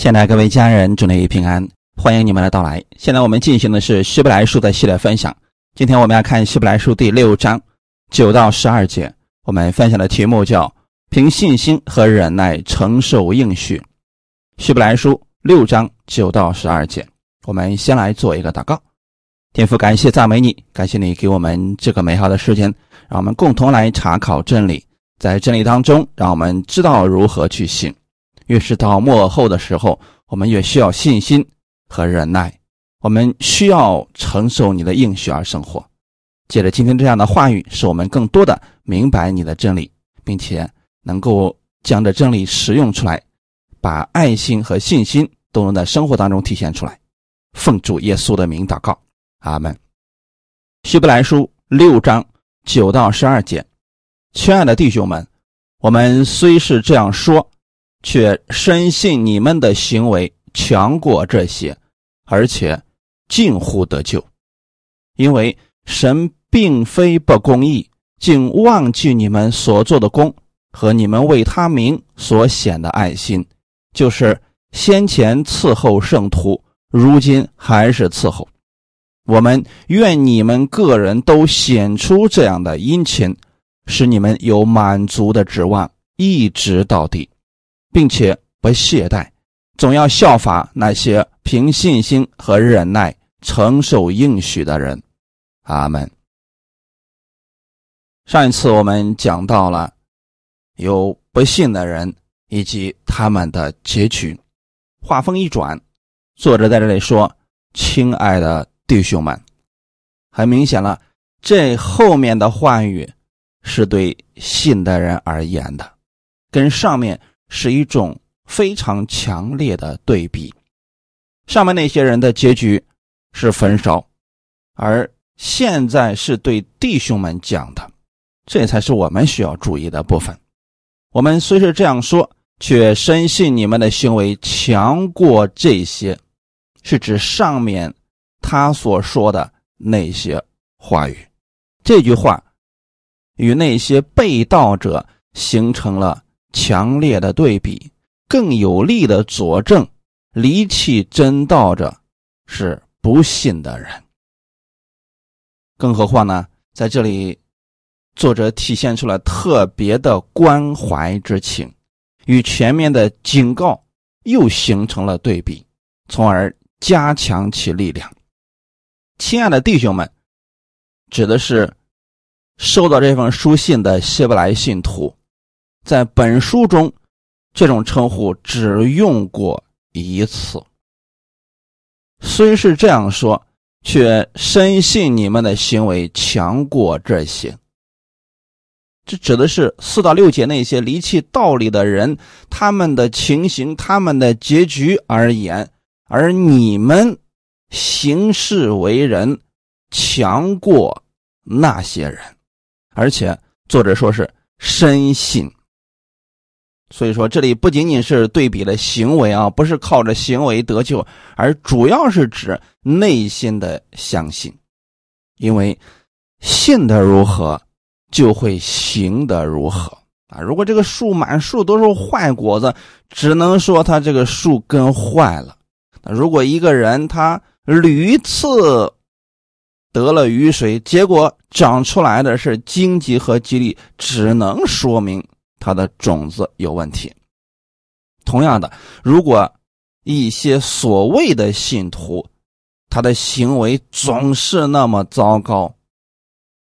现在各位家人，祝你平安，欢迎你们的到来。现在我们进行的是希伯来书的系列分享。今天我们要看希伯来书第六章九到十二节。我们分享的题目叫“凭信心和忍耐承受应许”。希伯来书六章九到十二节，我们先来做一个祷告。天父，感谢赞美你，感谢你给我们这个美好的时间，让我们共同来查考真理，在真理当中，让我们知道如何去行。越是到末后的时候，我们越需要信心和忍耐。我们需要承受你的应许而生活。借着今天这样的话语，使我们更多的明白你的真理，并且能够将这真理使用出来，把爱心和信心都能在生活当中体现出来。奉主耶稣的名祷告，阿门。希伯来书六章九到十二节，亲爱的弟兄们，我们虽是这样说。却深信你们的行为强过这些，而且近乎得救，因为神并非不公义，竟忘记你们所做的功和你们为他名所显的爱心，就是先前伺候圣徒，如今还是伺候。我们愿你们个人都显出这样的殷勤，使你们有满足的指望，一直到底。并且不懈怠，总要效法那些凭信心和忍耐承受应许的人。阿门。上一次我们讲到了有不信的人以及他们的结局。话锋一转，作者在这里说：“亲爱的弟兄们，很明显了，这后面的话语是对信的人而言的，跟上面。”是一种非常强烈的对比，上面那些人的结局是焚烧，而现在是对弟兄们讲的，这才是我们需要注意的部分。我们虽是这样说，却深信你们的行为强过这些，是指上面他所说的那些话语。这句话与那些被盗者形成了。强烈的对比，更有力的佐证，离弃真道者是不信的人。更何况呢，在这里，作者体现出了特别的关怀之情，与前面的警告又形成了对比，从而加强其力量。亲爱的弟兄们，指的是收到这封书信的希伯来信徒。在本书中，这种称呼只用过一次。虽是这样说，却深信你们的行为强过这些。这指的是四到六节那些离弃道理的人，他们的情形、他们的结局而言，而你们行事为人强过那些人，而且作者说是深信。所以说，这里不仅仅是对比了行为啊，不是靠着行为得救，而主要是指内心的相信，因为信的如何，就会行的如何啊。如果这个树满树都是坏果子，只能说他这个树根坏了。那如果一个人他屡次得了雨水，结果长出来的是荆棘和吉利，只能说明。它的种子有问题。同样的，如果一些所谓的信徒，他的行为总是那么糟糕，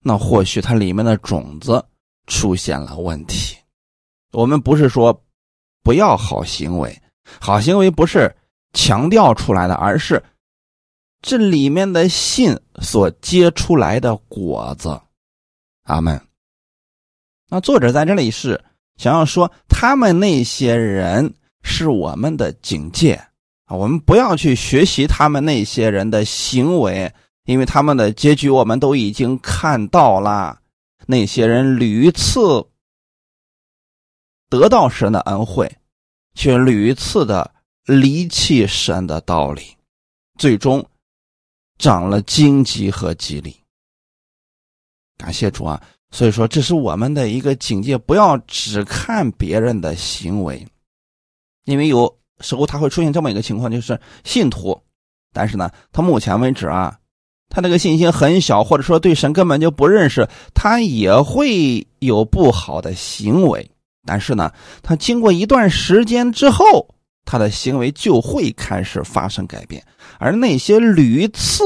那或许他里面的种子出现了问题。我们不是说不要好行为，好行为不是强调出来的，而是这里面的信所结出来的果子。阿门。那作者在这里是。想要说他们那些人是我们的警戒啊，我们不要去学习他们那些人的行为，因为他们的结局我们都已经看到了。那些人屡次得到神的恩惠，却屡次的离弃神的道理，最终长了荆棘和吉利。感谢主啊！所以说，这是我们的一个警戒，不要只看别人的行为，因为有时候，他会出现这么一个情况，就是信徒，但是呢，他目前为止啊，他那个信心很小，或者说对神根本就不认识，他也会有不好的行为。但是呢，他经过一段时间之后，他的行为就会开始发生改变。而那些屡次，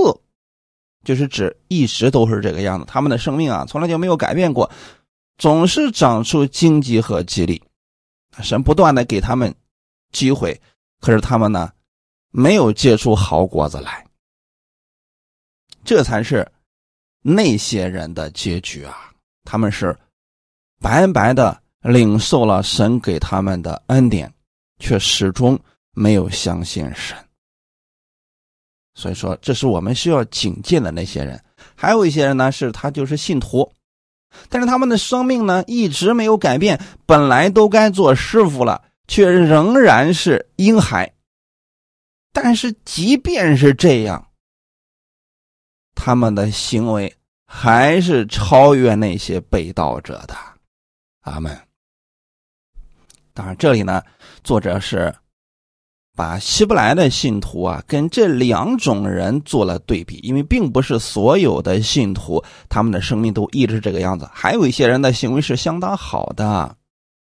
就是指一直都是这个样子，他们的生命啊，从来就没有改变过，总是长出荆棘和激励。神不断的给他们机会，可是他们呢，没有结出好果子来。这才是那些人的结局啊！他们是白白的。领受了神给他们的恩典，却始终没有相信神。所以说，这是我们需要警戒的那些人。还有一些人呢，是他就是信徒，但是他们的生命呢一直没有改变，本来都该做师傅了，却仍然是婴孩。但是即便是这样，他们的行为还是超越那些被盗者的。阿门。当然，这里呢，作者是把希伯来的信徒啊跟这两种人做了对比，因为并不是所有的信徒他们的生命都一直这个样子，还有一些人的行为是相当好的。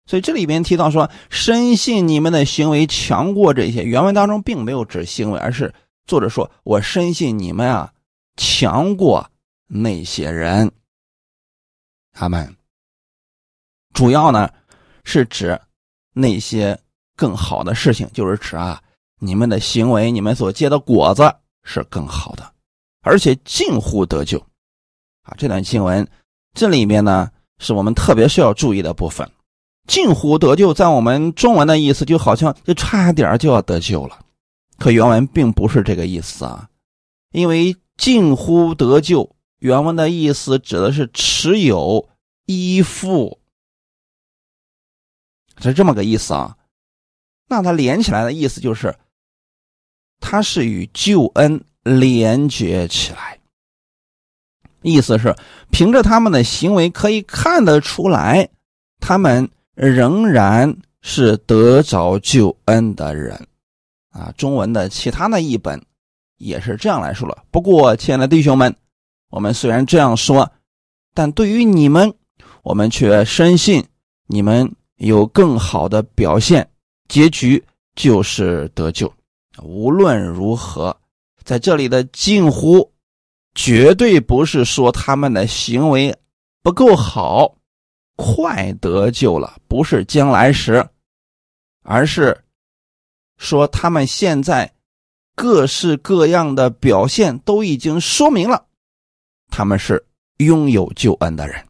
所以这里边提到说，深信你们的行为强过这些。原文当中并没有指行为，而是作者说我深信你们啊强过那些人。他们主要呢是指。那些更好的事情，就是指啊，你们的行为，你们所结的果子是更好的，而且近乎得救。啊，这段经文这里面呢，是我们特别需要注意的部分。近乎得救，在我们中文的意思，就好像就差点就要得救了，可原文并不是这个意思啊。因为近乎得救，原文的意思指的是持有、依附。是这么个意思啊，那它连起来的意思就是，它是与救恩连接起来。意思是凭着他们的行为可以看得出来，他们仍然是得着救恩的人啊。中文的其他的译本也是这样来说了。不过，亲爱的弟兄们，我们虽然这样说，但对于你们，我们却深信你们。有更好的表现，结局就是得救。无论如何，在这里的近乎，绝对不是说他们的行为不够好，快得救了，不是将来时，而是说他们现在各式各样的表现都已经说明了，他们是拥有救恩的人，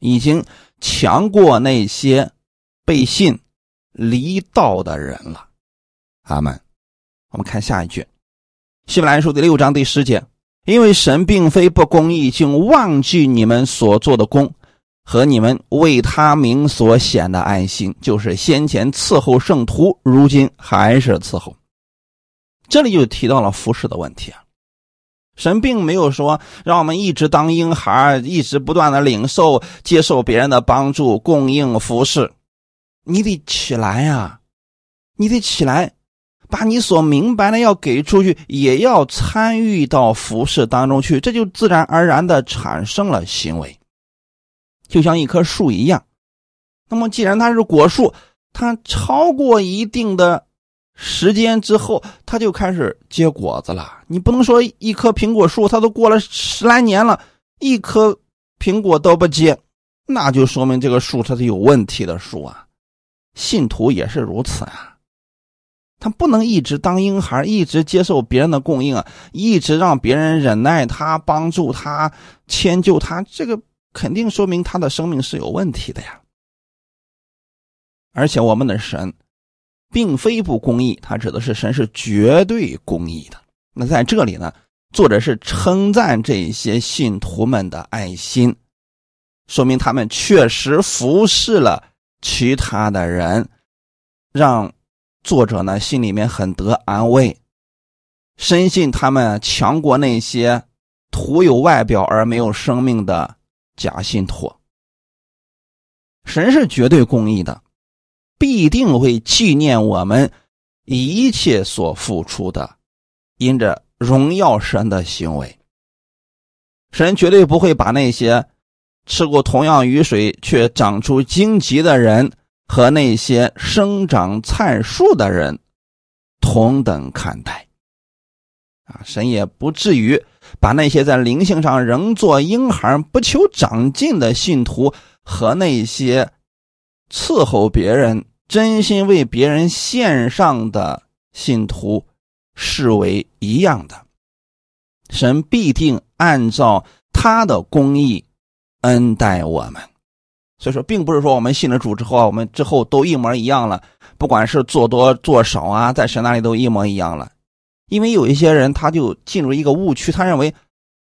已经强过那些。背信离道的人了，阿门。我们看下一句，《希伯来书》第六章第十节：因为神并非不公义，竟忘记你们所做的功和你们为他名所显的爱心，就是先前伺候圣徒，如今还是伺候。这里就提到了服侍的问题啊。神并没有说让我们一直当婴孩，一直不断的领受、接受别人的帮助、供应、服侍。你得起来呀，你得起来，把你所明白的要给出去，也要参与到服饰当中去，这就自然而然的产生了行为，就像一棵树一样。那么，既然它是果树，它超过一定的时间之后，它就开始结果子了。你不能说一棵苹果树，它都过了十来年了，一颗苹果都不结，那就说明这个树它是有问题的树啊。信徒也是如此啊，他不能一直当婴孩，一直接受别人的供应啊，一直让别人忍耐他、帮助他、迁就他，这个肯定说明他的生命是有问题的呀。而且我们的神并非不公义，他指的是神是绝对公义的。那在这里呢，作者是称赞这些信徒们的爱心，说明他们确实服侍了。其他的人让作者呢心里面很得安慰，深信他们强过那些徒有外表而没有生命的假信徒。神是绝对公义的，必定会纪念我们一切所付出的，因着荣耀神的行为，神绝对不会把那些吃过同样雨水却长出荆棘的人和那些生长菜树的人同等看待。啊，神也不至于把那些在灵性上仍做婴孩、不求长进的信徒和那些伺候别人、真心为别人献上的信徒视为一样的。神必定按照他的公义恩待我们。所以说，并不是说我们信了主之后啊，我们之后都一模一样了，不管是做多做少啊，在神那里都一模一样了。因为有一些人，他就进入一个误区，他认为，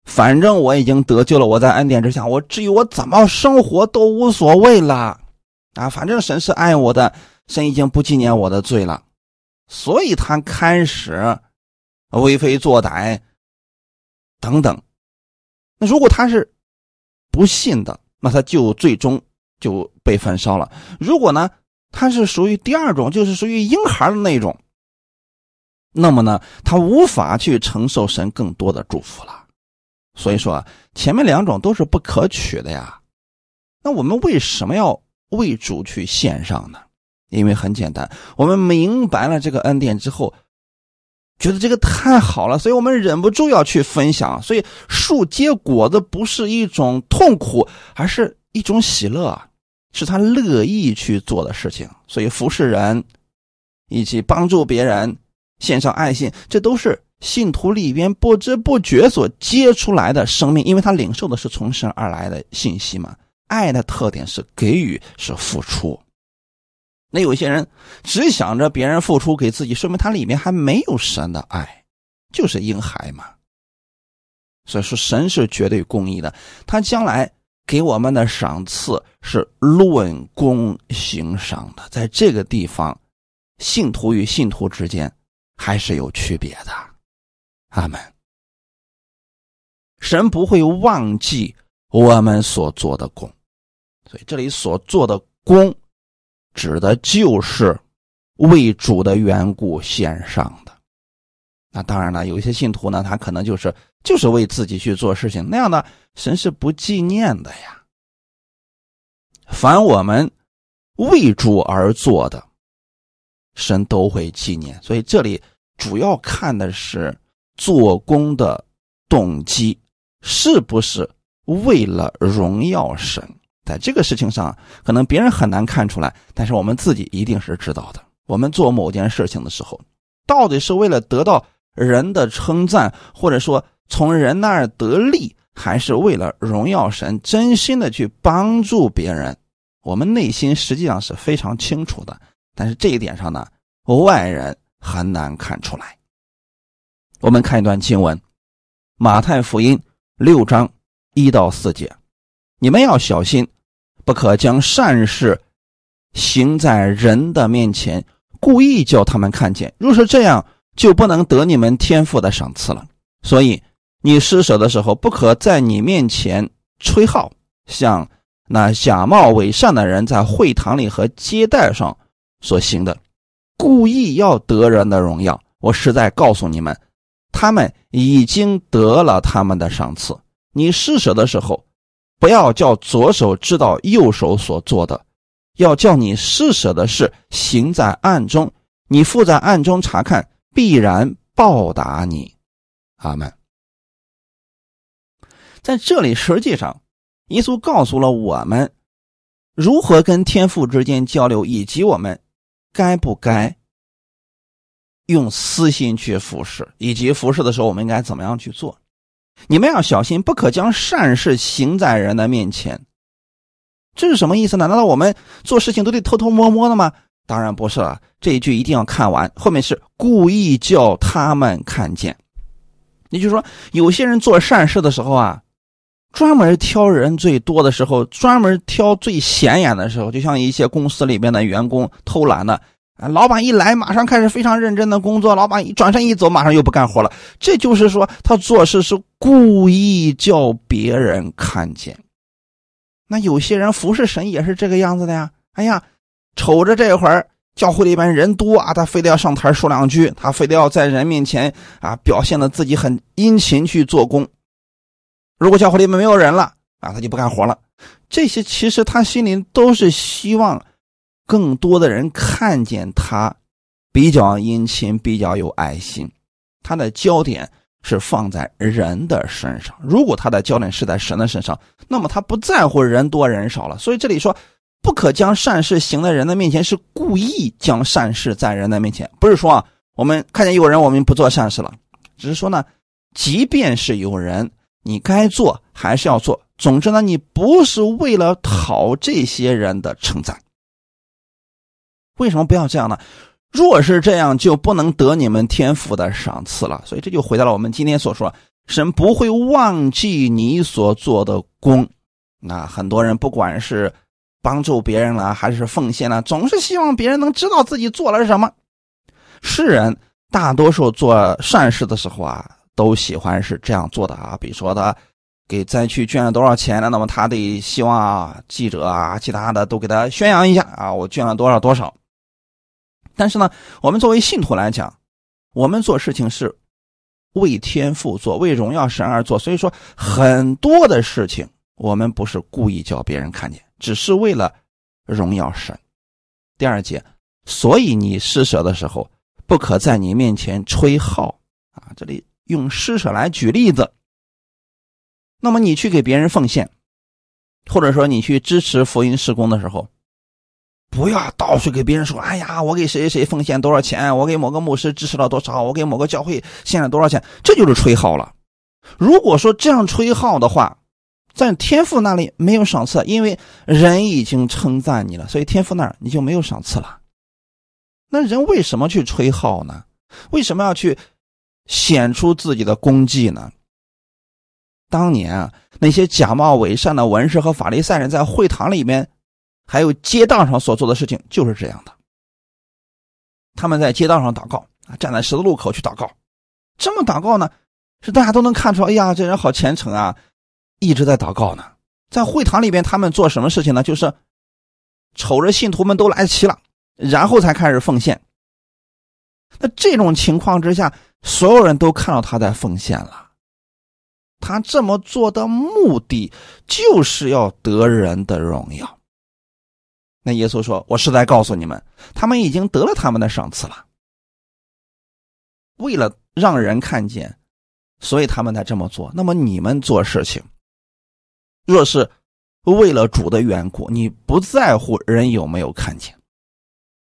反正我已经得救了，我在恩典之下，我至于我怎么生活都无所谓了，啊，反正神是爱我的，神已经不纪念我的罪了，所以他开始为非作歹等等。那如果他是不信的，那他就最终就被焚烧了。如果呢，他是属于第二种，就是属于婴孩的那种。那么呢，他无法去承受神更多的祝福了，所以说前面两种都是不可取的呀。那我们为什么要为主去献上呢？因为很简单，我们明白了这个恩典之后，觉得这个太好了，所以我们忍不住要去分享。所以树结果子不是一种痛苦，而是一种喜乐，是他乐意去做的事情。所以服侍人，以及帮助别人。献上爱心，这都是信徒里边不知不觉所结出来的生命，因为他领受的是从神而来的信息嘛。爱的特点是给予，是付出。那有些人只想着别人付出给自己，说明他里面还没有神的爱，就是婴孩嘛。所以说，神是绝对公义的，他将来给我们的赏赐是论功行赏的。在这个地方，信徒与信徒之间。还是有区别的，阿门。神不会忘记我们所做的功，所以这里所做的功，指的就是为主的缘故献上的。那当然了，有一些信徒呢，他可能就是就是为自己去做事情，那样的神是不纪念的呀。凡我们为主而做的。神都会纪念，所以这里主要看的是做工的动机是不是为了荣耀神。在这个事情上，可能别人很难看出来，但是我们自己一定是知道的。我们做某件事情的时候，到底是为了得到人的称赞，或者说从人那儿得利，还是为了荣耀神，真心的去帮助别人？我们内心实际上是非常清楚的。但是这一点上呢，外人很难看出来。我们看一段经文，《马太福音》六章一到四节：你们要小心，不可将善事行在人的面前，故意叫他们看见。若是这样，就不能得你们天赋的赏赐了。所以，你施舍的时候，不可在你面前吹号，像那假冒伪善的人在会堂里和接待上。所行的，故意要得人的荣耀，我实在告诉你们，他们已经得了他们的赏赐。你施舍的时候，不要叫左手知道右手所做的，要叫你施舍的事行在暗中，你父在暗中查看，必然报答你。阿门。在这里，实际上，耶稣告诉了我们如何跟天父之间交流，以及我们。该不该用私心去服侍，以及服侍的时候，我们应该怎么样去做？你们要小心，不可将善事行在人的面前。这是什么意思呢？难道我们做事情都得偷偷摸摸的吗？当然不是了。这一句一定要看完，后面是故意叫他们看见。也就是说，有些人做善事的时候啊，专门挑人最多的时候，专门挑最显眼的时候，就像一些公司里边的员工偷懒的，啊，老板一来马上开始非常认真的工作，老板一转身一走，马上又不干活了。这就是说，他做事是故意叫别人看见。那有些人服侍神也是这个样子的呀。哎呀，瞅着这会儿教会里边人多啊，他非得要上台说两句，他非得要在人面前啊表现的自己很殷勤去做工。如果教会里面没有人了啊，他就不干活了。这些其实他心里都是希望更多的人看见他比较殷勤、比较有爱心。他的焦点是放在人的身上。如果他的焦点是在神的身上，那么他不在乎人多人少了。所以这里说，不可将善事行在人的面前，是故意将善事在人的面前，不是说啊，我们看见有人，我们不做善事了，只是说呢，即便是有人。你该做还是要做，总之呢，你不是为了讨这些人的称赞。为什么不要这样呢？若是这样，就不能得你们天赋的赏赐了。所以这就回到了我们今天所说，神不会忘记你所做的功。那很多人不管是帮助别人了，还是奉献了，总是希望别人能知道自己做了什么。世人大多数做善事的时候啊。都喜欢是这样做的啊，比如说他给灾区捐了多少钱了，那么他得希望啊记者啊其他的都给他宣扬一下啊，我捐了多少多少。但是呢，我们作为信徒来讲，我们做事情是为天父做，为荣耀神而做，所以说很多的事情我们不是故意叫别人看见，只是为了荣耀神。第二节，所以你施舍的时候，不可在你面前吹号啊，这里。用施舍来举例子，那么你去给别人奉献，或者说你去支持福音施工的时候，不要到处给别人说：“哎呀，我给谁谁奉献多少钱，我给某个牧师支持了多少，我给某个教会献了多少钱。”这就是吹号了。如果说这样吹号的话，在天父那里没有赏赐，因为人已经称赞你了，所以天父那儿你就没有赏赐了。那人为什么去吹号呢？为什么要去？显出自己的功绩呢？当年啊，那些假冒伪善的文士和法利赛人在会堂里面，还有街道上所做的事情就是这样的。他们在街道上祷告啊，站在十字路口去祷告，这么祷告呢，是大家都能看出，哎呀，这人好虔诚啊，一直在祷告呢。在会堂里边，他们做什么事情呢？就是瞅着信徒们都来齐了，然后才开始奉献。那这种情况之下，所有人都看到他在奉献了。他这么做的目的就是要得人的荣耀。那耶稣说：“我是在告诉你们，他们已经得了他们的赏赐了。为了让人看见，所以他们才这么做。那么你们做事情，若是为了主的缘故，你不在乎人有没有看见。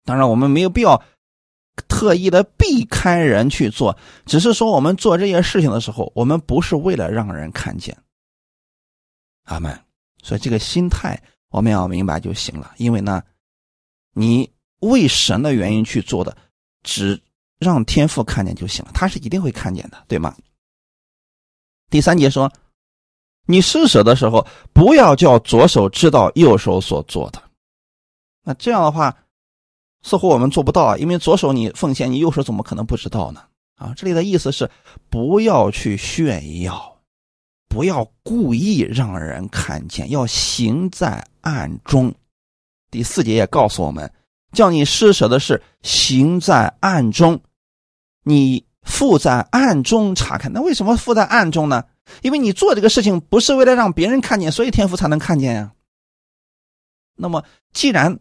当然，我们没有必要。”特意的避开人去做，只是说我们做这些事情的时候，我们不是为了让人看见。阿门。所以这个心态我们要明白就行了。因为呢，你为神的原因去做的，只让天父看见就行了，他是一定会看见的，对吗？第三节说，你施舍的时候，不要叫左手知道右手所做的。那这样的话。似乎我们做不到啊，因为左手你奉献，你右手怎么可能不知道呢？啊，这里的意思是不要去炫耀，不要故意让人看见，要行在暗中。第四节也告诉我们，叫你施舍的是行在暗中，你附在暗中查看。那为什么附在暗中呢？因为你做这个事情不是为了让别人看见，所以天父才能看见呀。那么既然。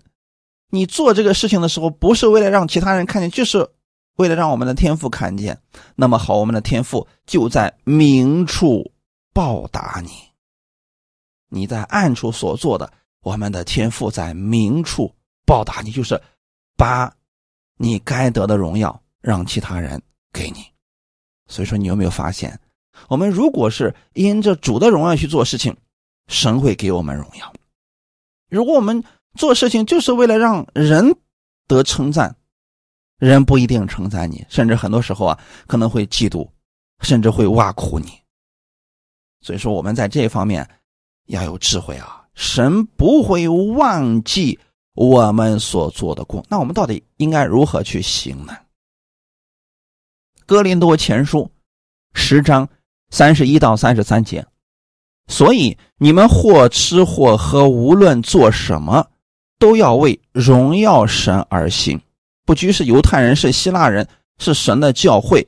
你做这个事情的时候，不是为了让其他人看见，就是为了让我们的天赋看见。那么好，我们的天赋就在明处报答你。你在暗处所做的，我们的天赋在明处报答你，就是把你该得的荣耀让其他人给你。所以说，你有没有发现，我们如果是因着主的荣耀去做事情，神会给我们荣耀。如果我们做事情就是为了让人得称赞，人不一定称赞你，甚至很多时候啊，可能会嫉妒，甚至会挖苦你。所以说，我们在这方面要有智慧啊！神不会忘记我们所做的功。那我们到底应该如何去行呢？哥林多前书十章三十一到三十三节，所以你们或吃或喝，无论做什么。都要为荣耀神而行，不拘是犹太人，是希腊人，是神的教会，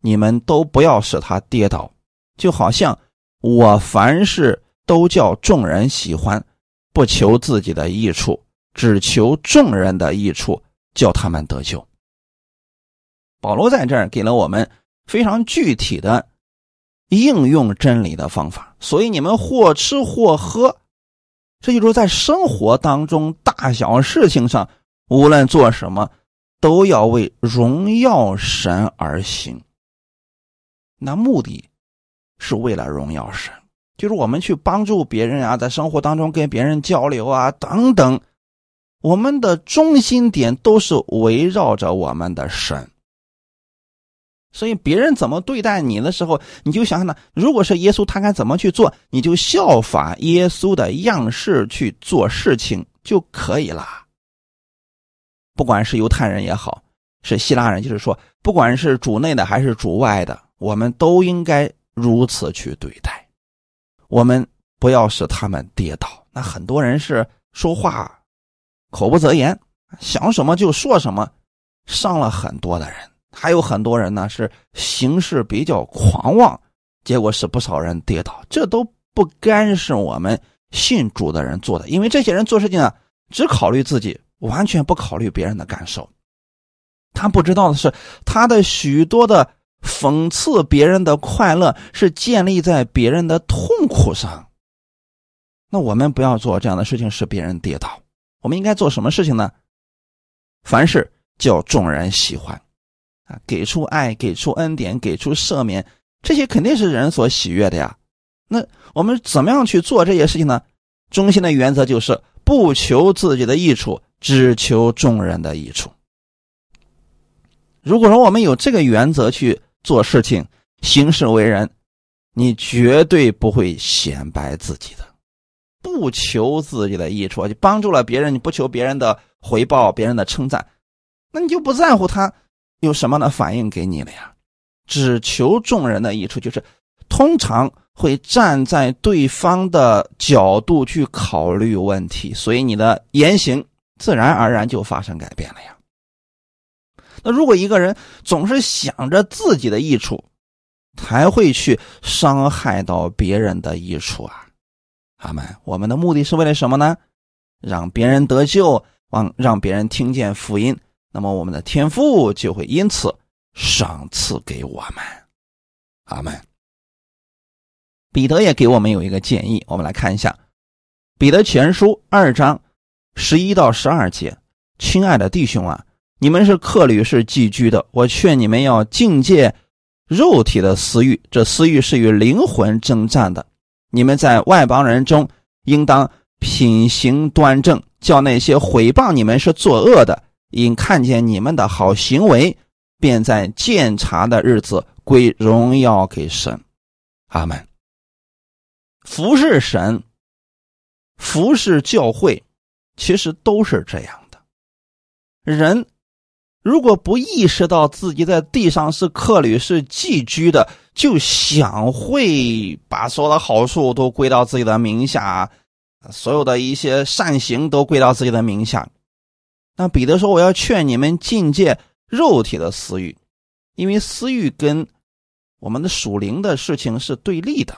你们都不要使他跌倒。就好像我凡是都叫众人喜欢，不求自己的益处，只求众人的益处，叫他们得救。保罗在这儿给了我们非常具体的应用真理的方法，所以你们或吃或喝，这就是在生活当中大小事情上，无论做什么，都要为荣耀神而行。那目的。是为了荣耀神，就是我们去帮助别人啊，在生活当中跟别人交流啊，等等，我们的中心点都是围绕着我们的神。所以别人怎么对待你的时候，你就想想呢，如果是耶稣，他该怎么去做，你就效法耶稣的样式去做事情就可以了。不管是犹太人也好，是希腊人，就是说，不管是主内的还是主外的，我们都应该。如此去对待，我们不要使他们跌倒。那很多人是说话口不择言，想什么就说什么，伤了很多的人。还有很多人呢是行事比较狂妄，结果是不少人跌倒。这都不该是我们信主的人做的，因为这些人做事情啊，只考虑自己，完全不考虑别人的感受。他不知道的是，他的许多的。讽刺别人的快乐是建立在别人的痛苦上，那我们不要做这样的事情，使别人跌倒。我们应该做什么事情呢？凡事叫众人喜欢，啊，给出爱，给出恩典，给出赦免，这些肯定是人所喜悦的呀。那我们怎么样去做这些事情呢？中心的原则就是不求自己的益处，只求众人的益处。如果说我们有这个原则去。做事情、行事为人，你绝对不会显摆自己的，不求自己的益处，就帮助了别人，你不求别人的回报、别人的称赞，那你就不在乎他有什么的反应给你了呀？只求众人的益处，就是通常会站在对方的角度去考虑问题，所以你的言行自然而然就发生改变了呀。那如果一个人总是想着自己的益处，才会去伤害到别人的益处啊！阿门，我们的目的是为了什么呢？让别人得救，让让别人听见福音，那么我们的天赋就会因此赏赐给我们。阿门。彼得也给我们有一个建议，我们来看一下《彼得前书》二章十一到十二节：“亲爱的弟兄啊。”你们是客旅，是寄居的。我劝你们要境界肉体的私欲，这私欲是与灵魂征战的。你们在外邦人中，应当品行端正，叫那些毁谤你们是作恶的，因看见你们的好行为，便在鉴察的日子归荣耀给神。阿门。服侍神，服侍教会，其实都是这样的，人。如果不意识到自己在地上是客旅、是寄居的，就想会把所有的好处都归到自己的名下，所有的一些善行都归到自己的名下。那彼得说：“我要劝你们境界肉体的私欲，因为私欲跟我们的属灵的事情是对立的，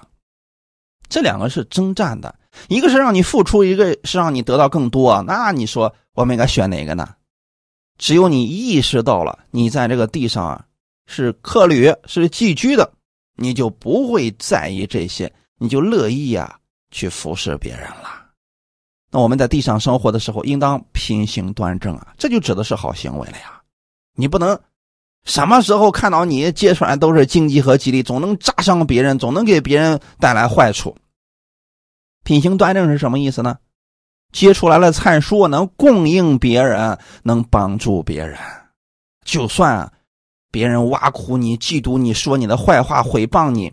这两个是征战的，一个是让你付出，一个是让你得到更多。那你说我们应该选哪个呢？”只有你意识到了，你在这个地上啊是客旅，是寄居的，你就不会在意这些，你就乐意啊去服侍别人了。那我们在地上生活的时候，应当品行端正啊，这就指的是好行为了呀。你不能什么时候看到你接出来都是荆棘和吉利，总能扎伤别人，总能给别人带来坏处。品行端正是什么意思呢？结出来了菜蔬，能供应别人，能帮助别人。就算别人挖苦你、嫉妒你、说你的坏话、毁谤你，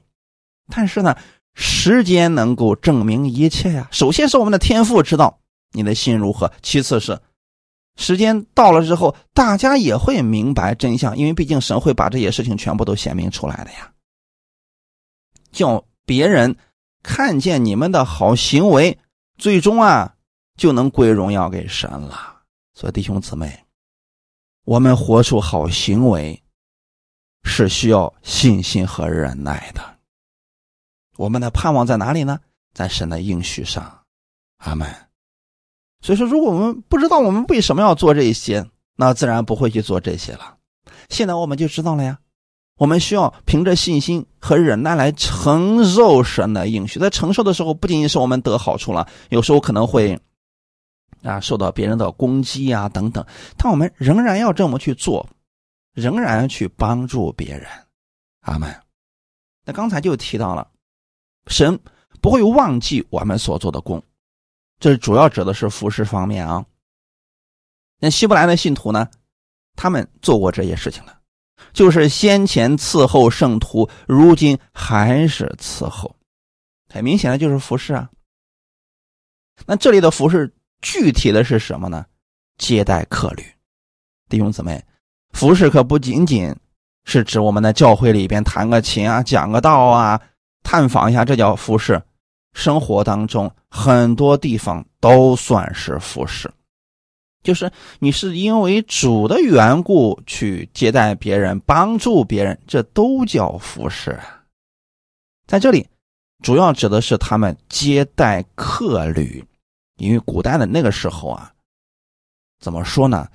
但是呢，时间能够证明一切呀。首先是我们的天赋知道你的心如何，其次是时间到了之后，大家也会明白真相，因为毕竟神会把这些事情全部都显明出来的呀。叫别人看见你们的好行为，最终啊。就能归荣耀给神了。所以弟兄姊妹，我们活出好行为，是需要信心和忍耐的。我们的盼望在哪里呢？在神的应许上。阿门。所以说，如果我们不知道我们为什么要做这些，那自然不会去做这些了。现在我们就知道了呀。我们需要凭着信心和忍耐来承受神的应许。在承受的时候，不仅仅是我们得好处了，有时候可能会啊受到别人的攻击啊等等，但我们仍然要这么去做，仍然去帮助别人。阿门。那刚才就提到了，神不会忘记我们所做的功，这主要指的是服饰方面啊。那希伯来的信徒呢，他们做过这些事情了。就是先前伺候圣徒，如今还是伺候，很明显的就是服侍啊。那这里的服侍具体的是什么呢？接待客旅，弟兄姊妹，服侍可不仅仅是指我们在教会里边弹个琴啊、讲个道啊、探访一下，这叫服侍。生活当中很多地方都算是服侍。就是你是因为主的缘故去接待别人、帮助别人，这都叫服侍。在这里，主要指的是他们接待客旅，因为古代的那个时候啊，怎么说呢？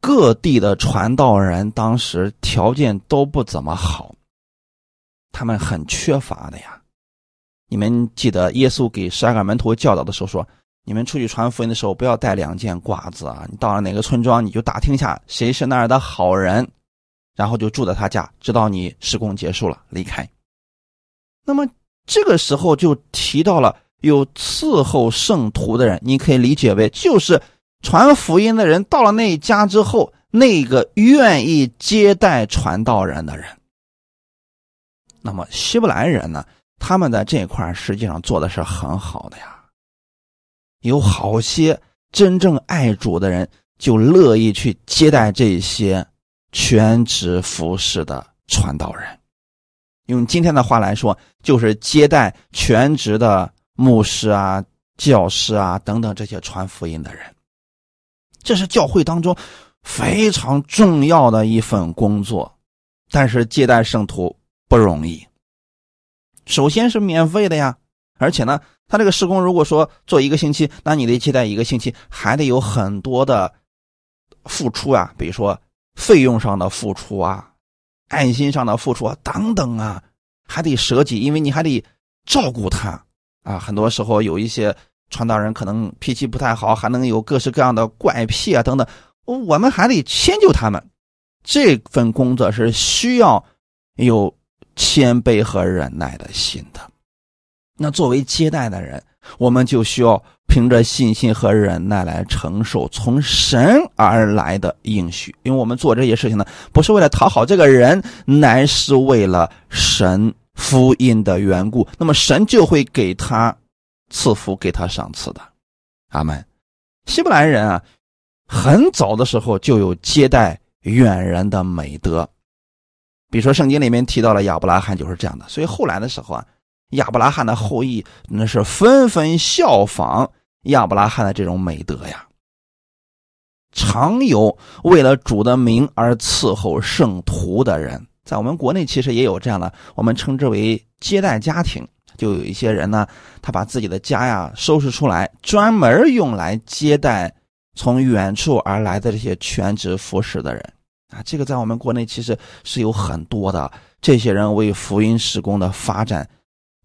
各地的传道人当时条件都不怎么好，他们很缺乏的呀。你们记得耶稣给十二个门徒教导的时候说。你们出去传福音的时候，不要带两件褂子啊！你到了哪个村庄，你就打听一下谁是那儿的好人，然后就住在他家，直到你施工结束了离开。那么这个时候就提到了有伺候圣徒的人，你可以理解为就是传福音的人到了那一家之后，那个愿意接待传道人的人。那么希伯来人呢，他们在这一块实际上做的是很好的呀。有好些真正爱主的人，就乐意去接待这些全职服侍的传道人。用今天的话来说，就是接待全职的牧师啊、教师啊等等这些传福音的人。这是教会当中非常重要的一份工作。但是接待圣徒不容易。首先是免费的呀，而且呢。他这个施工，如果说做一个星期，那你得接待一个星期，还得有很多的付出啊，比如说费用上的付出啊，爱心上的付出啊，等等啊，还得舍己，因为你还得照顾他啊。很多时候有一些传道人可能脾气不太好，还能有各式各样的怪癖啊，等等，我们还得迁就他们。这份工作是需要有谦卑和忍耐的心的。那作为接待的人，我们就需要凭着信心和忍耐来承受从神而来的应许，因为我们做这些事情呢，不是为了讨好这个人，乃是为了神福音的缘故。那么神就会给他赐福，给他赏赐的。阿门。希伯来人啊，很早的时候就有接待远人的美德，比如说圣经里面提到了亚伯拉罕就是这样的。所以后来的时候啊。亚伯拉罕的后裔那是纷纷效仿亚伯拉罕的这种美德呀。常有为了主的名而伺候圣徒的人，在我们国内其实也有这样的，我们称之为接待家庭。就有一些人呢，他把自己的家呀收拾出来，专门用来接待从远处而来的这些全职服侍的人啊。这个在我们国内其实是有很多的，这些人为福音施工的发展。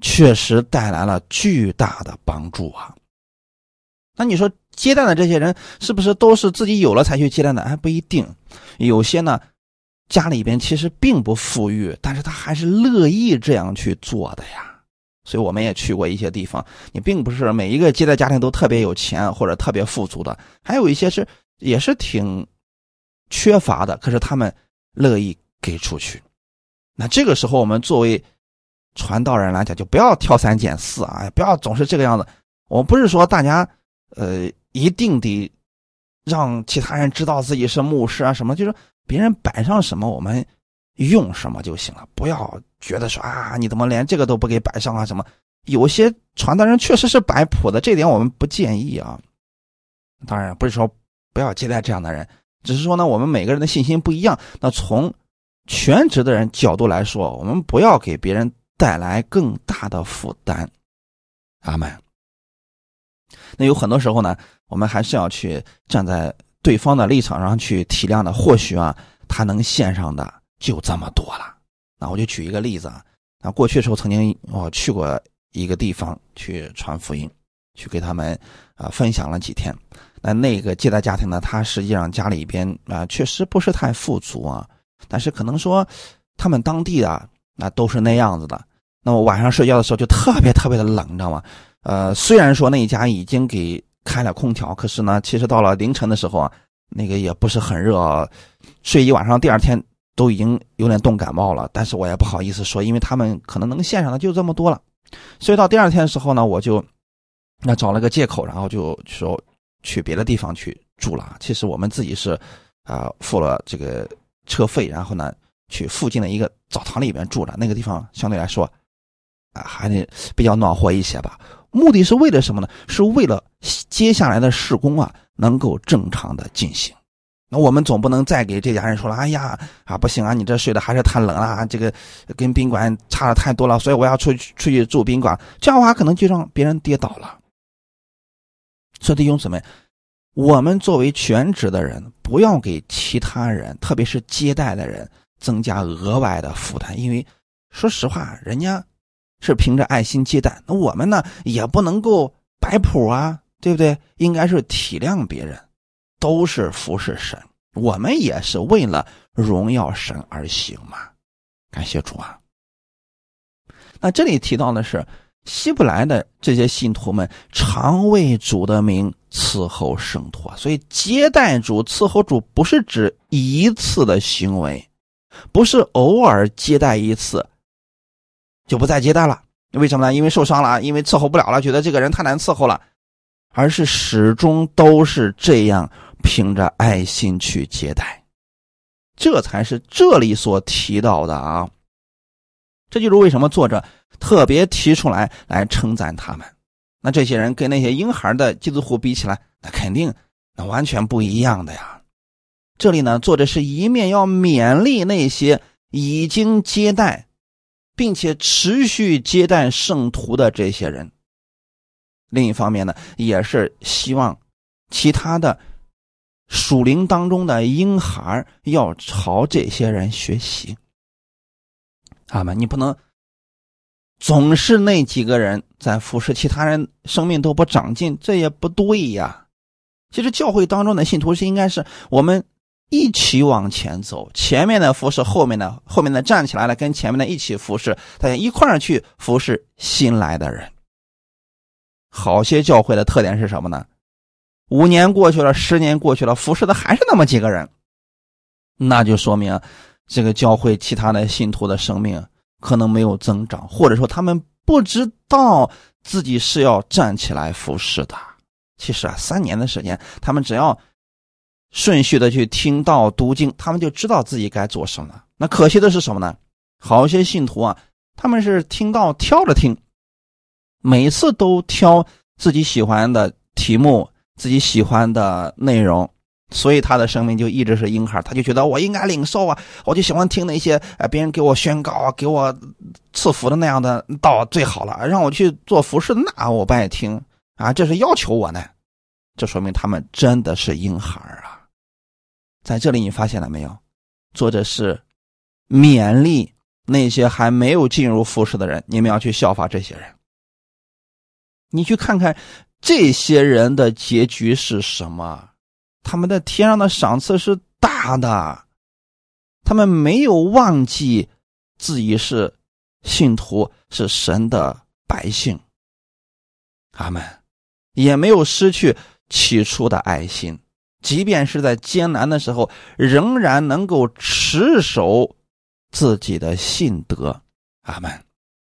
确实带来了巨大的帮助啊！那你说接待的这些人是不是都是自己有了才去接待的？还不一定，有些呢家里边其实并不富裕，但是他还是乐意这样去做的呀。所以我们也去过一些地方，你并不是每一个接待家庭都特别有钱或者特别富足的，还有一些是也是挺缺乏的，可是他们乐意给出去。那这个时候我们作为。传道人来讲，就不要挑三拣四啊！不要总是这个样子。我不是说大家，呃，一定得让其他人知道自己是牧师啊什么，就是别人摆上什么，我们用什么就行了。不要觉得说啊，你怎么连这个都不给摆上啊？什么？有些传道人确实是摆谱的，这点我们不建议啊。当然不是说不要接待这样的人，只是说呢，我们每个人的信心不一样。那从全职的人角度来说，我们不要给别人带来更大的负担。阿门。那有很多时候呢，我们还是要去站在对方的立场上去体谅的。或许啊，他能献上的就这么多了。那我就举一个例子啊，那过去的时候曾经我去过一个地方去传福音，去给他们啊分享了几天。那那个接待家庭呢，他实际上家里边啊确实不是太富足啊，但是可能说他们当地啊那都是那样子的。那么晚上睡觉的时候就特别特别的冷，你知道吗？呃，虽然说那一家已经给开了空调，可是呢，其实到了凌晨的时候啊，那个也不是很热，睡一晚上，第二天都已经有点冻感冒了。但是我也不好意思说，因为他们可能能献上的就这么多了，所以到第二天的时候呢，我就那找了个借口，然后就说去别的地方去住了。其实我们自己是啊付了这个车费，然后呢去附近的一个澡堂里边住了，那个地方相对来说啊还得比较暖和一些吧。目的是为了什么呢？是为了接下来的施工啊能够正常的进行。那我们总不能再给这家人说了：“哎呀啊，不行啊，你这睡的还是太冷了，这个跟宾馆差的太多了，所以我要出去出去住宾馆。”这样的话可能就让别人跌倒了。所以弟兄姊妹，我们作为全职的人，不要给其他人，特别是接待的人增加额外的负担，因为说实话，人家。是凭着爱心接待，那我们呢也不能够摆谱啊，对不对？应该是体谅别人，都是服侍神，我们也是为了荣耀神而行嘛。感谢主啊！那这里提到的是希伯来的这些信徒们常为主的名伺候圣徒，所以接待主、伺候主不是指一次的行为，不是偶尔接待一次。就不再接待了，为什么呢？因为受伤了，因为伺候不了了，觉得这个人太难伺候了，而是始终都是这样凭着爱心去接待，这才是这里所提到的啊。这就是为什么作者特别提出来来称赞他们。那这些人跟那些婴孩的祭祀户比起来，那肯定那完全不一样的呀。这里呢，作者是一面要勉励那些已经接待。并且持续接待圣徒的这些人，另一方面呢，也是希望其他的属灵当中的婴孩要朝这些人学习。阿门！你不能总是那几个人在服侍，其他人生命都不长进，这也不对呀。其实教会当中的信徒是应该是我们。一起往前走，前面的服侍，后面的后面的站起来了，跟前面的一起服侍，大家一块儿去服侍新来的人。好些教会的特点是什么呢？五年过去了，十年过去了，服侍的还是那么几个人，那就说明这个教会其他的信徒的生命可能没有增长，或者说他们不知道自己是要站起来服侍的。其实啊，三年的时间，他们只要。顺序的去听到读经，他们就知道自己该做什么。那可惜的是什么呢？好些信徒啊，他们是听到挑着听，每次都挑自己喜欢的题目、自己喜欢的内容，所以他的生命就一直是婴孩。他就觉得我应该领受啊，我就喜欢听那些呃别人给我宣告啊、给我赐福的那样的道最好了。让我去做服饰，那我不爱听啊，这是要求我呢。这说明他们真的是婴孩啊。在这里，你发现了没有？作者是勉励那些还没有进入复试的人，你们要去效法这些人。你去看看这些人的结局是什么？他们在天上的赏赐是大的，他们没有忘记自己是信徒，是神的百姓。他们也没有失去起初的爱心。即便是在艰难的时候，仍然能够持守自己的信德，阿门。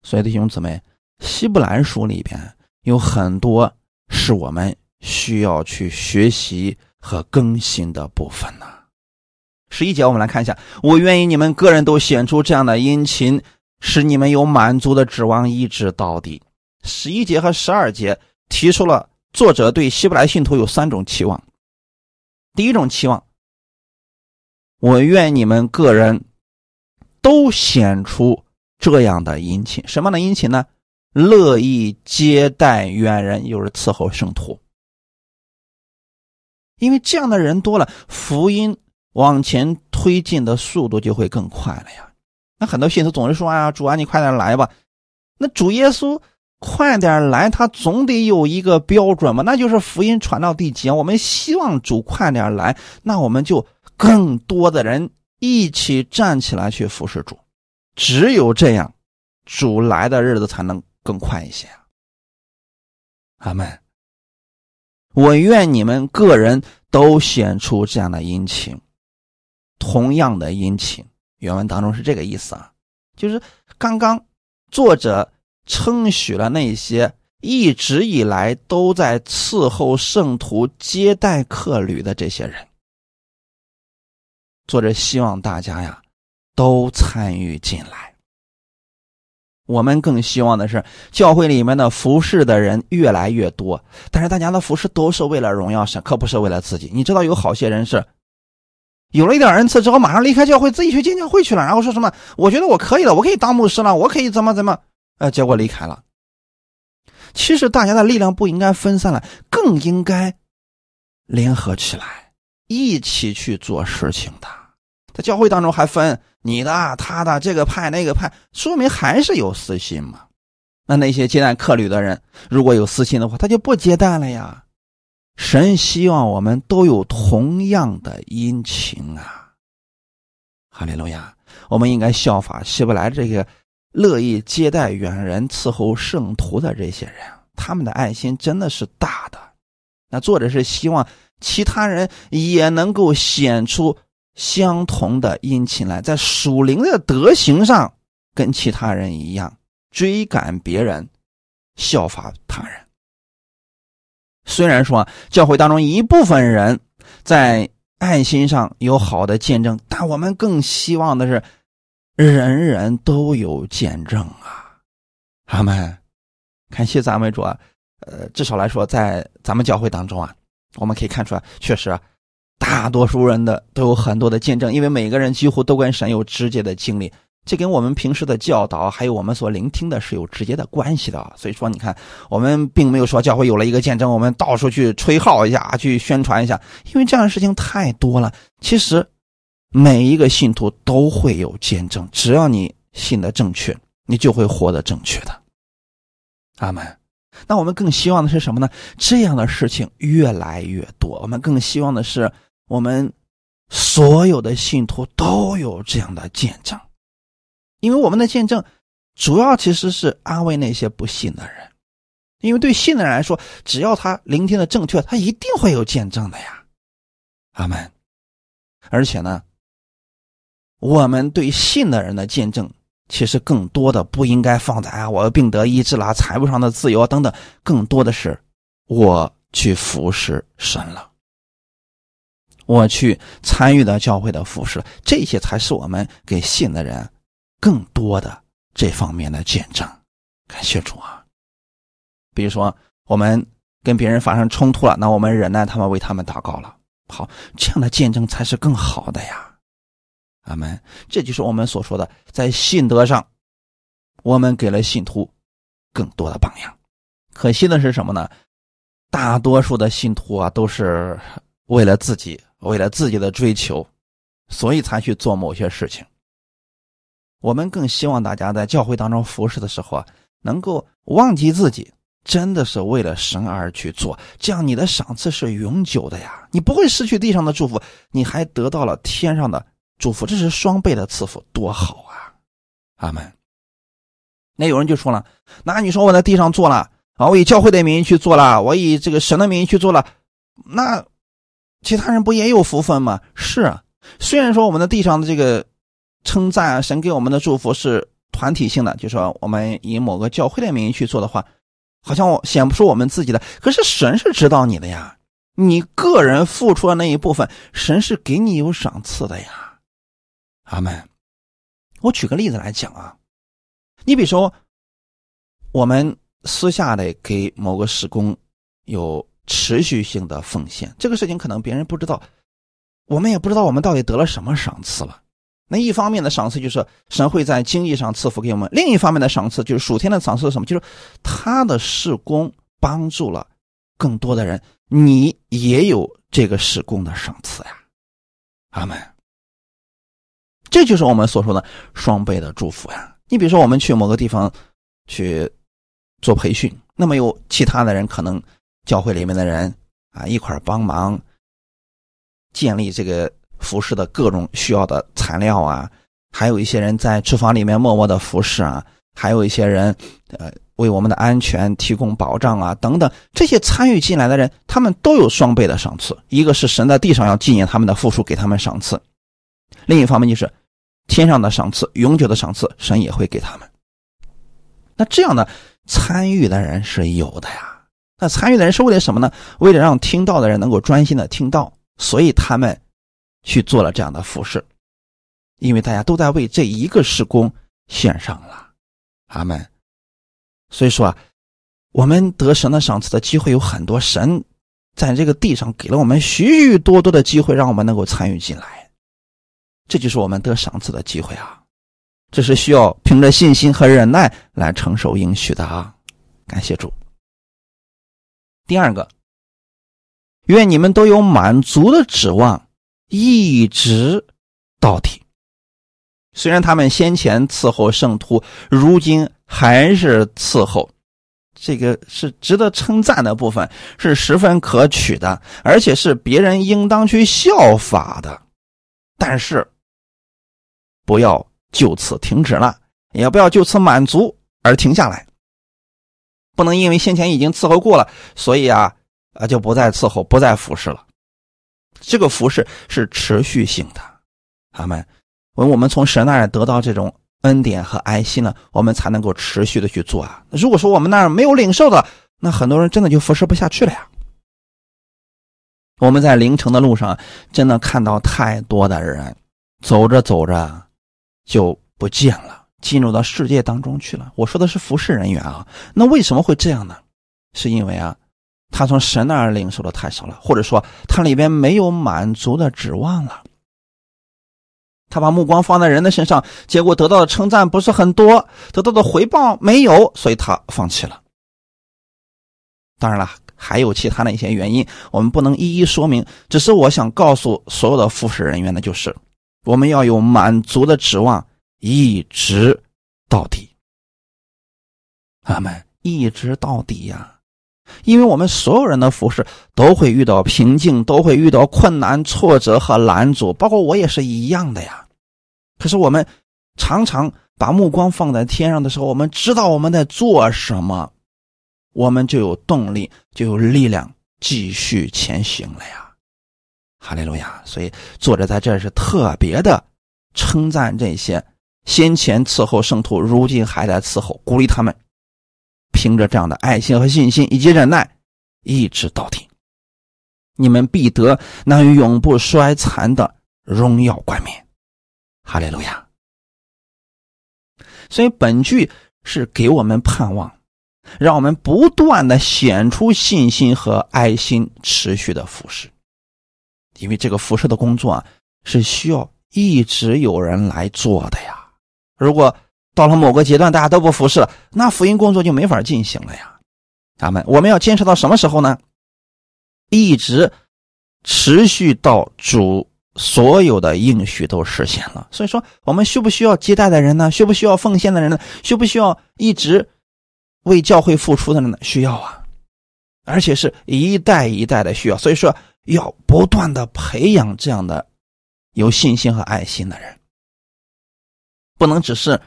所以弟兄姊妹，希伯来书里边有很多是我们需要去学习和更新的部分呢。十一节，我们来看一下，我愿意你们个人都显出这样的殷勤，使你们有满足的指望，一直到底。十一节和十二节提出了作者对希伯来信徒有三种期望。第一种期望，我愿你们个人都显出这样的殷勤。什么样的殷勤呢？乐意接待远人，又是伺候圣徒。因为这样的人多了，福音往前推进的速度就会更快了呀。那很多信徒总是说：“啊，主啊，你快点来吧。”那主耶稣快点来，他总得有一个标准嘛，那就是福音传到地极。我们希望主快点来，那我们就更多的人一起站起来去服侍主。只有这样，主来的日子才能更快一些。阿门。我愿你们个人都显出这样的殷勤，同样的殷勤。原文当中是这个意思啊，就是刚刚作者称许了那些一直以来都在伺候圣徒、接待客旅的这些人。作者希望大家呀都参与进来。我们更希望的是，教会里面的服侍的人越来越多。但是大家的服侍都是为了荣耀神，可不是为了自己。你知道有好些人是有了一点恩赐之后，马上离开教会，自己去建教会去了，然后说什么：“我觉得我可以了，我可以当牧师了，我可以怎么怎么。”呃，结果离开了。其实大家的力量不应该分散了，更应该联合起来，一起去做事情的。在教会当中还分你的、他的，这个派那个派，说明还是有私心嘛。那那些接待客旅的人，如果有私心的话，他就不接待了呀。神希望我们都有同样的殷勤啊！哈利路亚！我们应该效法希伯来这个乐意接待远人、伺候圣徒的这些人，他们的爱心真的是大的。那作者是希望其他人也能够显出。相同的殷勤来，在属灵的德行上跟其他人一样，追赶别人，效法他人。虽然说教会当中一部分人在爱心上有好的见证，但我们更希望的是人人都有见证啊！阿门。感谢赞美主啊！呃，至少来说，在咱们教会当中啊，我们可以看出来，确实啊。大多数人的都有很多的见证，因为每个人几乎都跟神有直接的经历，这跟我们平时的教导还有我们所聆听的是有直接的关系的。所以说，你看，我们并没有说教会有了一个见证，我们到处去吹号一下，去宣传一下，因为这样的事情太多了。其实，每一个信徒都会有见证，只要你信的正确，你就会活得正确的。阿门。那我们更希望的是什么呢？这样的事情越来越多，我们更希望的是。我们所有的信徒都有这样的见证，因为我们的见证主要其实是安慰那些不信的人，因为对信的人来说，只要他聆听的正确，他一定会有见证的呀。阿门。而且呢，我们对信的人的见证，其实更多的不应该放在啊，我病得医治了，财务上的自由等等，更多的是我去服侍神了。我去参与到教会的服饰，这些才是我们给信的人更多的这方面的见证。感谢主啊！比如说，我们跟别人发生冲突了，那我们忍耐他们，为他们祷告了。好，这样的见证才是更好的呀。阿门。这就是我们所说的，在信德上，我们给了信徒更多的榜样。可惜的是什么呢？大多数的信徒啊，都是为了自己。为了自己的追求，所以才去做某些事情。我们更希望大家在教会当中服侍的时候啊，能够忘记自己，真的是为了神而去做。这样你的赏赐是永久的呀，你不会失去地上的祝福，你还得到了天上的祝福，这是双倍的赐福，多好啊！阿门。那有人就说了，那你说我在地上做了啊，我以教会的名义去做了，我以这个神的名义去做了，那。其他人不也有福分吗？是啊，虽然说我们的地上的这个称赞，神给我们的祝福是团体性的，就说我们以某个教会的名义去做的话，好像我显不出我们自己的。可是神是知道你的呀，你个人付出的那一部分，神是给你有赏赐的呀。阿门。我举个例子来讲啊，你比如说，我们私下的给某个施工有。持续性的奉献，这个事情可能别人不知道，我们也不知道我们到底得了什么赏赐了。那一方面的赏赐就是神会在经济上赐福给我们，另一方面的赏赐就是属天的赏赐是什么？就是他的事工帮助了更多的人，你也有这个事工的赏赐呀。阿门。这就是我们所说的双倍的祝福呀。你比如说，我们去某个地方去做培训，那么有其他的人可能教会里面的人啊一块帮忙建立这个。服饰的各种需要的材料啊，还有一些人在厨房里面默默的服侍啊，还有一些人，呃，为我们的安全提供保障啊，等等，这些参与进来的人，他们都有双倍的赏赐。一个是神在地上要纪念他们的付出，给他们赏赐；另一方面就是天上的赏赐，永久的赏赐，神也会给他们。那这样的参与的人是有的呀。那参与的人是为了什么呢？为了让听到的人能够专心的听到，所以他们。去做了这样的服饰，因为大家都在为这一个施工献上了，阿门。所以说啊，我们得神的赏赐的机会有很多，神在这个地上给了我们许许多多的机会，让我们能够参与进来，这就是我们得赏赐的机会啊！这是需要凭着信心和忍耐来承受应许的啊！感谢主。第二个，愿你们都有满足的指望。一直到底。虽然他们先前伺候圣徒，如今还是伺候，这个是值得称赞的部分，是十分可取的，而且是别人应当去效法的。但是，不要就此停止了，也不要就此满足而停下来。不能因为先前已经伺候过了，所以啊啊就不再伺候，不再服侍了。这个服侍是持续性的，阿门。我我们从神那儿得到这种恩典和爱心了，我们才能够持续的去做啊。如果说我们那儿没有领受的，那很多人真的就服侍不下去了呀。我们在凌晨的路上，真的看到太多的人走着走着就不见了，进入到世界当中去了。我说的是服侍人员啊，那为什么会这样呢？是因为啊。他从神那儿领受的太少了，或者说他里边没有满足的指望了。他把目光放在人的身上，结果得到的称赞不是很多，得到的回报没有，所以他放弃了。当然了，还有其他的一些原因，我们不能一一说明。只是我想告诉所有的服侍人员的，就是我们要有满足的指望，一直到底。阿门，一直到底呀。因为我们所有人的服饰都会遇到瓶颈，都会遇到困难、挫折和拦阻，包括我也是一样的呀。可是我们常常把目光放在天上的时候，我们知道我们在做什么，我们就有动力，就有力量继续前行了呀。哈利路亚！所以作者在这是特别的称赞这些先前伺候圣徒，如今还在伺候，鼓励他们。凭着这样的爱心和信心以及忍耐，一直到底，你们必得那永不衰残的荣耀冠冕。哈利路亚！所以本句是给我们盼望，让我们不断的显出信心和爱心，持续的服侍。因为这个服侍的工作啊，是需要一直有人来做的呀。如果到了某个阶段，大家都不服侍了，那福音工作就没法进行了呀。咱们我们要坚持到什么时候呢？一直持续到主所有的应许都实现了。所以说，我们需不需要接待的人呢？需不需要奉献的人呢？需不需要一直为教会付出的人呢？需要啊，而且是一代一代的需要。所以说，要不断的培养这样的有信心和爱心的人，不能只是。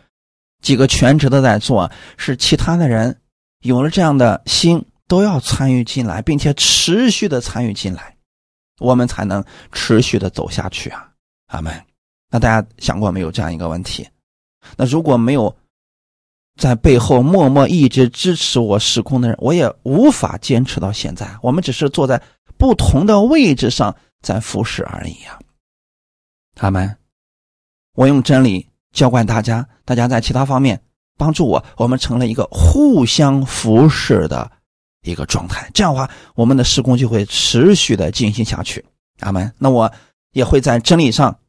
几个全职的在做，是其他的人有了这样的心，都要参与进来，并且持续的参与进来，我们才能持续的走下去啊！阿门。那大家想过没有这样一个问题？那如果没有在背后默默一直支持我施工的人，我也无法坚持到现在。我们只是坐在不同的位置上在服侍而已啊！阿门。我用真理。教惯大家，大家在其他方面帮助我，我们成了一个互相服侍的一个状态。这样的话，我们的施工就会持续的进行下去。阿门。那我也会在真理上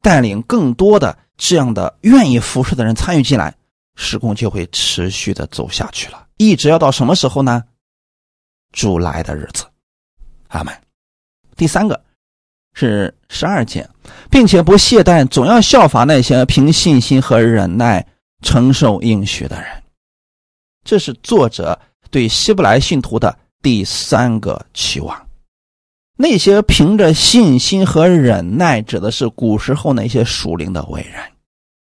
带领更多的这样的愿意服侍的人参与进来，施工就会持续的走下去了，一直要到什么时候呢？主来的日子，阿门。第三个是十二节，并且不懈怠，总要效法那些凭信心和忍耐承受应许的人。这是作者对希伯来信徒的第三个期望。那些凭着信心和忍耐，指的是古时候那些属灵的伟人。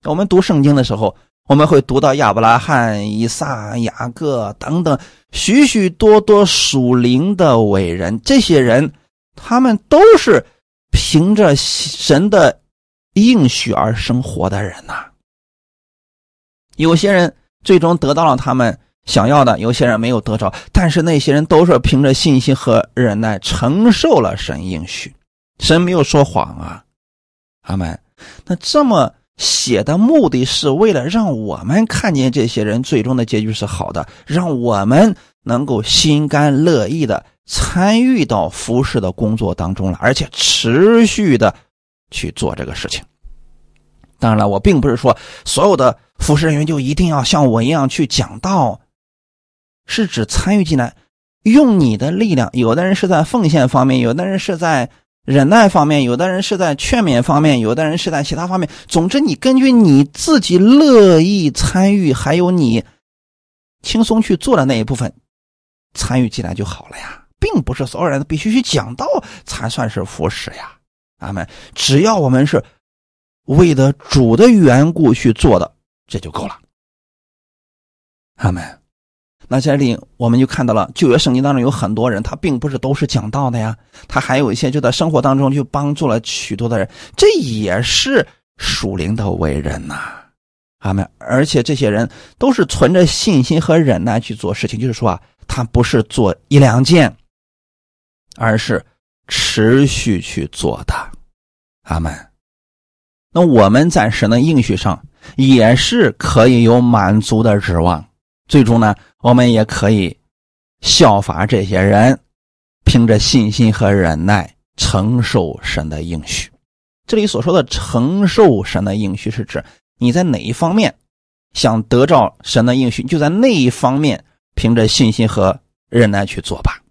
我们读圣经的时候。我们会读到亚伯拉罕、以撒、雅各等等许许多多属灵的伟人，这些人他们都是凭着神的应许而生活的人呐。有些人最终得到了他们想要的，有些人没有得着，但是那些人都是凭着信心和忍耐承受了神应许，神没有说谎啊，阿门。那这么。写的目的是为了让我们看见这些人最终的结局是好的，让我们能够心甘乐意的参与到服侍的工作当中了，而且持续的去做这个事情。当然了，我并不是说所有的服侍人员就一定要像我一样去讲道，是指参与进来，用你的力量。有的人是在奉献方面，有的人是在。忍耐方面，有的人是在劝勉方面，有的人是在其他方面。总之，你根据你自己乐意参与，还有你轻松去做的那一部分参与进来就好了呀，并不是所有人都必须去讲道才算是服侍呀。阿门。只要我们是为了主的缘故去做的，这就够了。阿门。那这里我们就看到了旧约圣经当中有很多人，他并不是都是讲道的呀，他还有一些就在生活当中就帮助了许多的人，这也是属灵的伟人呐，阿门。而且这些人都是存着信心和忍耐去做事情，就是说啊，他不是做一两件，而是持续去做的，阿门。那我们在神的应许上也是可以有满足的指望。最终呢，我们也可以效法这些人，凭着信心和忍耐承受神的应许。这里所说的承受神的应许，是指你在哪一方面想得着神的应许，就在那一方面凭着信心和忍耐去做吧。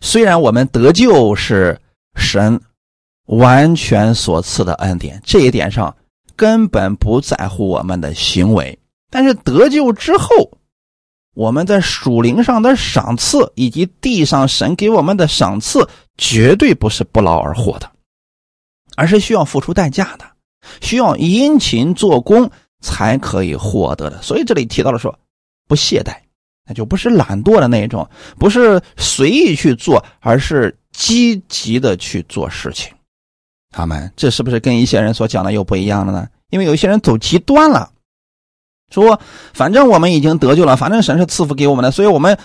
虽然我们得救是神完全所赐的恩典，这一点上根本不在乎我们的行为。但是得救之后，我们在属灵上的赏赐以及地上神给我们的赏赐，绝对不是不劳而获的，而是需要付出代价的，需要殷勤做工才可以获得的。所以这里提到了说，不懈怠，那就不是懒惰的那一种，不是随意去做，而是积极的去做事情。他们这是不是跟一些人所讲的又不一样了呢？因为有一些人走极端了。说，反正我们已经得救了，反正神是赐福给我们的，所以我们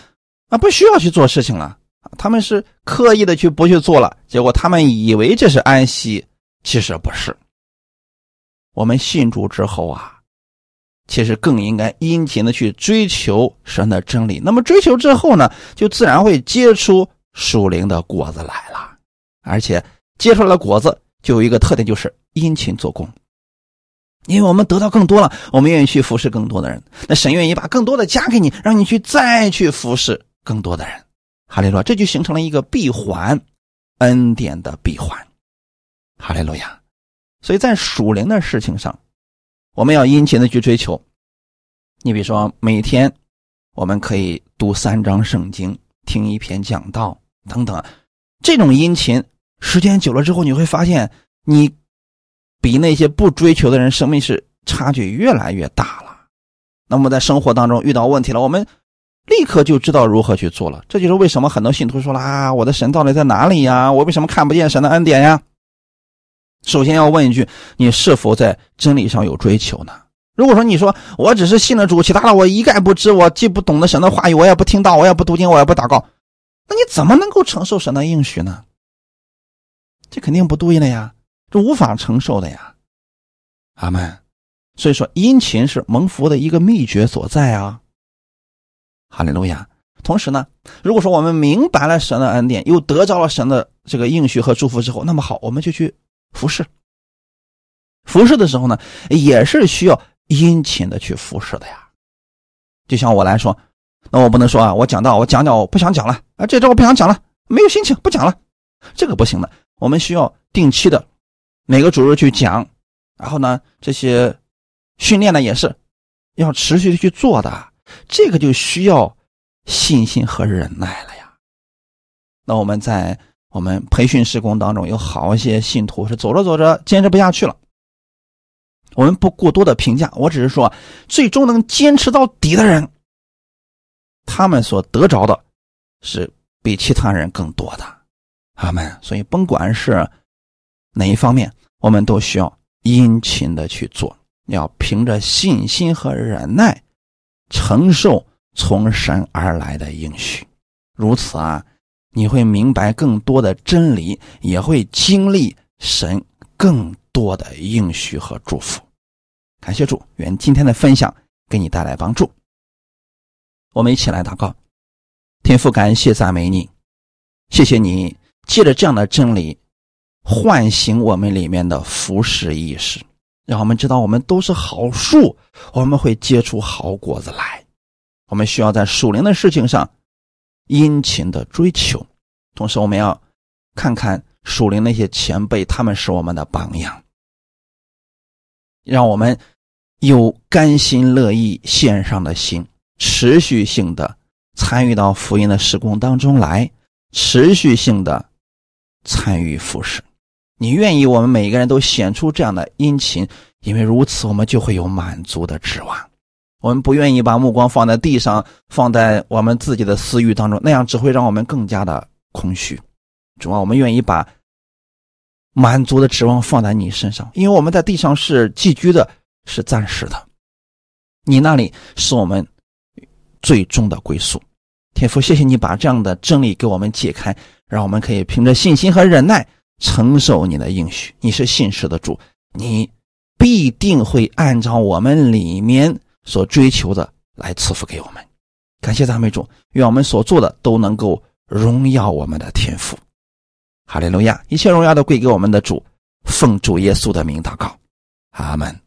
啊不需要去做事情了。他们是刻意的去不去做了，结果他们以为这是安息，其实不是。我们信主之后啊，其实更应该殷勤的去追求神的真理。那么追求之后呢，就自然会结出属灵的果子来了，而且结出来的果子就有一个特点，就是殷勤做工。因为我们得到更多了，我们愿意去服侍更多的人。那神愿意把更多的加给你，让你去再去服侍更多的人。哈利路亚，这就形成了一个闭环，恩典的闭环。哈利路亚。所以在属灵的事情上，我们要殷勤的去追求。你比如说，每天我们可以读三章圣经，听一篇讲道等等。这种殷勤，时间久了之后，你会发现你。比那些不追求的人，生命是差距越来越大了。那么在生活当中遇到问题了，我们立刻就知道如何去做了。这就是为什么很多信徒说了啊，我的神到底在哪里呀？我为什么看不见神的恩典呀？首先要问一句：你是否在真理上有追求呢？如果说你说我只是信了主，其他的我一概不知，我既不懂得神的话语，我也不听道，我也不读经，我也不祷告，那你怎么能够承受神的应许呢？这肯定不对了呀。这无法承受的呀，阿门。所以说，殷勤是蒙福的一个秘诀所在啊。哈利路亚。同时呢，如果说我们明白了神的恩典，又得着了神的这个应许和祝福之后，那么好，我们就去服侍。服侍的时候呢，也是需要殷勤的去服侍的呀。就像我来说，那我不能说啊，我讲到我讲讲，我不想讲了啊，这周我不想讲了，没有心情，不讲了，这个不行的。我们需要定期的每个主日去讲，然后呢，这些训练呢也是要持续的去做的，这个就需要信心和忍耐了呀。那我们在我们培训施工当中，有好一些信徒是走着走着坚持不下去了。我们不过多的评价，我只是说，最终能坚持到底的人，他们所得着的，是比其他人更多的。阿门。所以，甭管是哪一方面，我们都需要殷勤的去做，要凭着信心和忍耐，承受从神而来的应许。如此啊，你会明白更多的真理，也会经历神更。多的应许和祝福，感谢主，愿今天的分享给你带来帮助。我们一起来祷告，天父，感谢赞美你，谢谢你借着这样的真理唤醒我们里面的服侍意识，让我们知道我们都是好树，我们会结出好果子来。我们需要在属灵的事情上殷勤的追求，同时我们要看看。属灵那些前辈，他们是我们的榜样，让我们有甘心乐意献上的心，持续性的参与到福音的施工当中来，持续性的参与服侍。你愿意，我们每个人都显出这样的殷勤，因为如此，我们就会有满足的指望。我们不愿意把目光放在地上，放在我们自己的私欲当中，那样只会让我们更加的空虚。主要我们愿意把满足的指望放在你身上，因为我们在地上是寄居的，是暂时的。你那里是我们最终的归宿。天父，谢谢你把这样的真理给我们解开，让我们可以凭着信心和忍耐承受你的应许。你是信实的主，你必定会按照我们里面所追求的来赐福给我们。感谢赞美主，愿我们所做的都能够荣耀我们的天赋。哈利路亚！一切荣耀都归给我们的主，奉主耶稣的名祷告，阿门。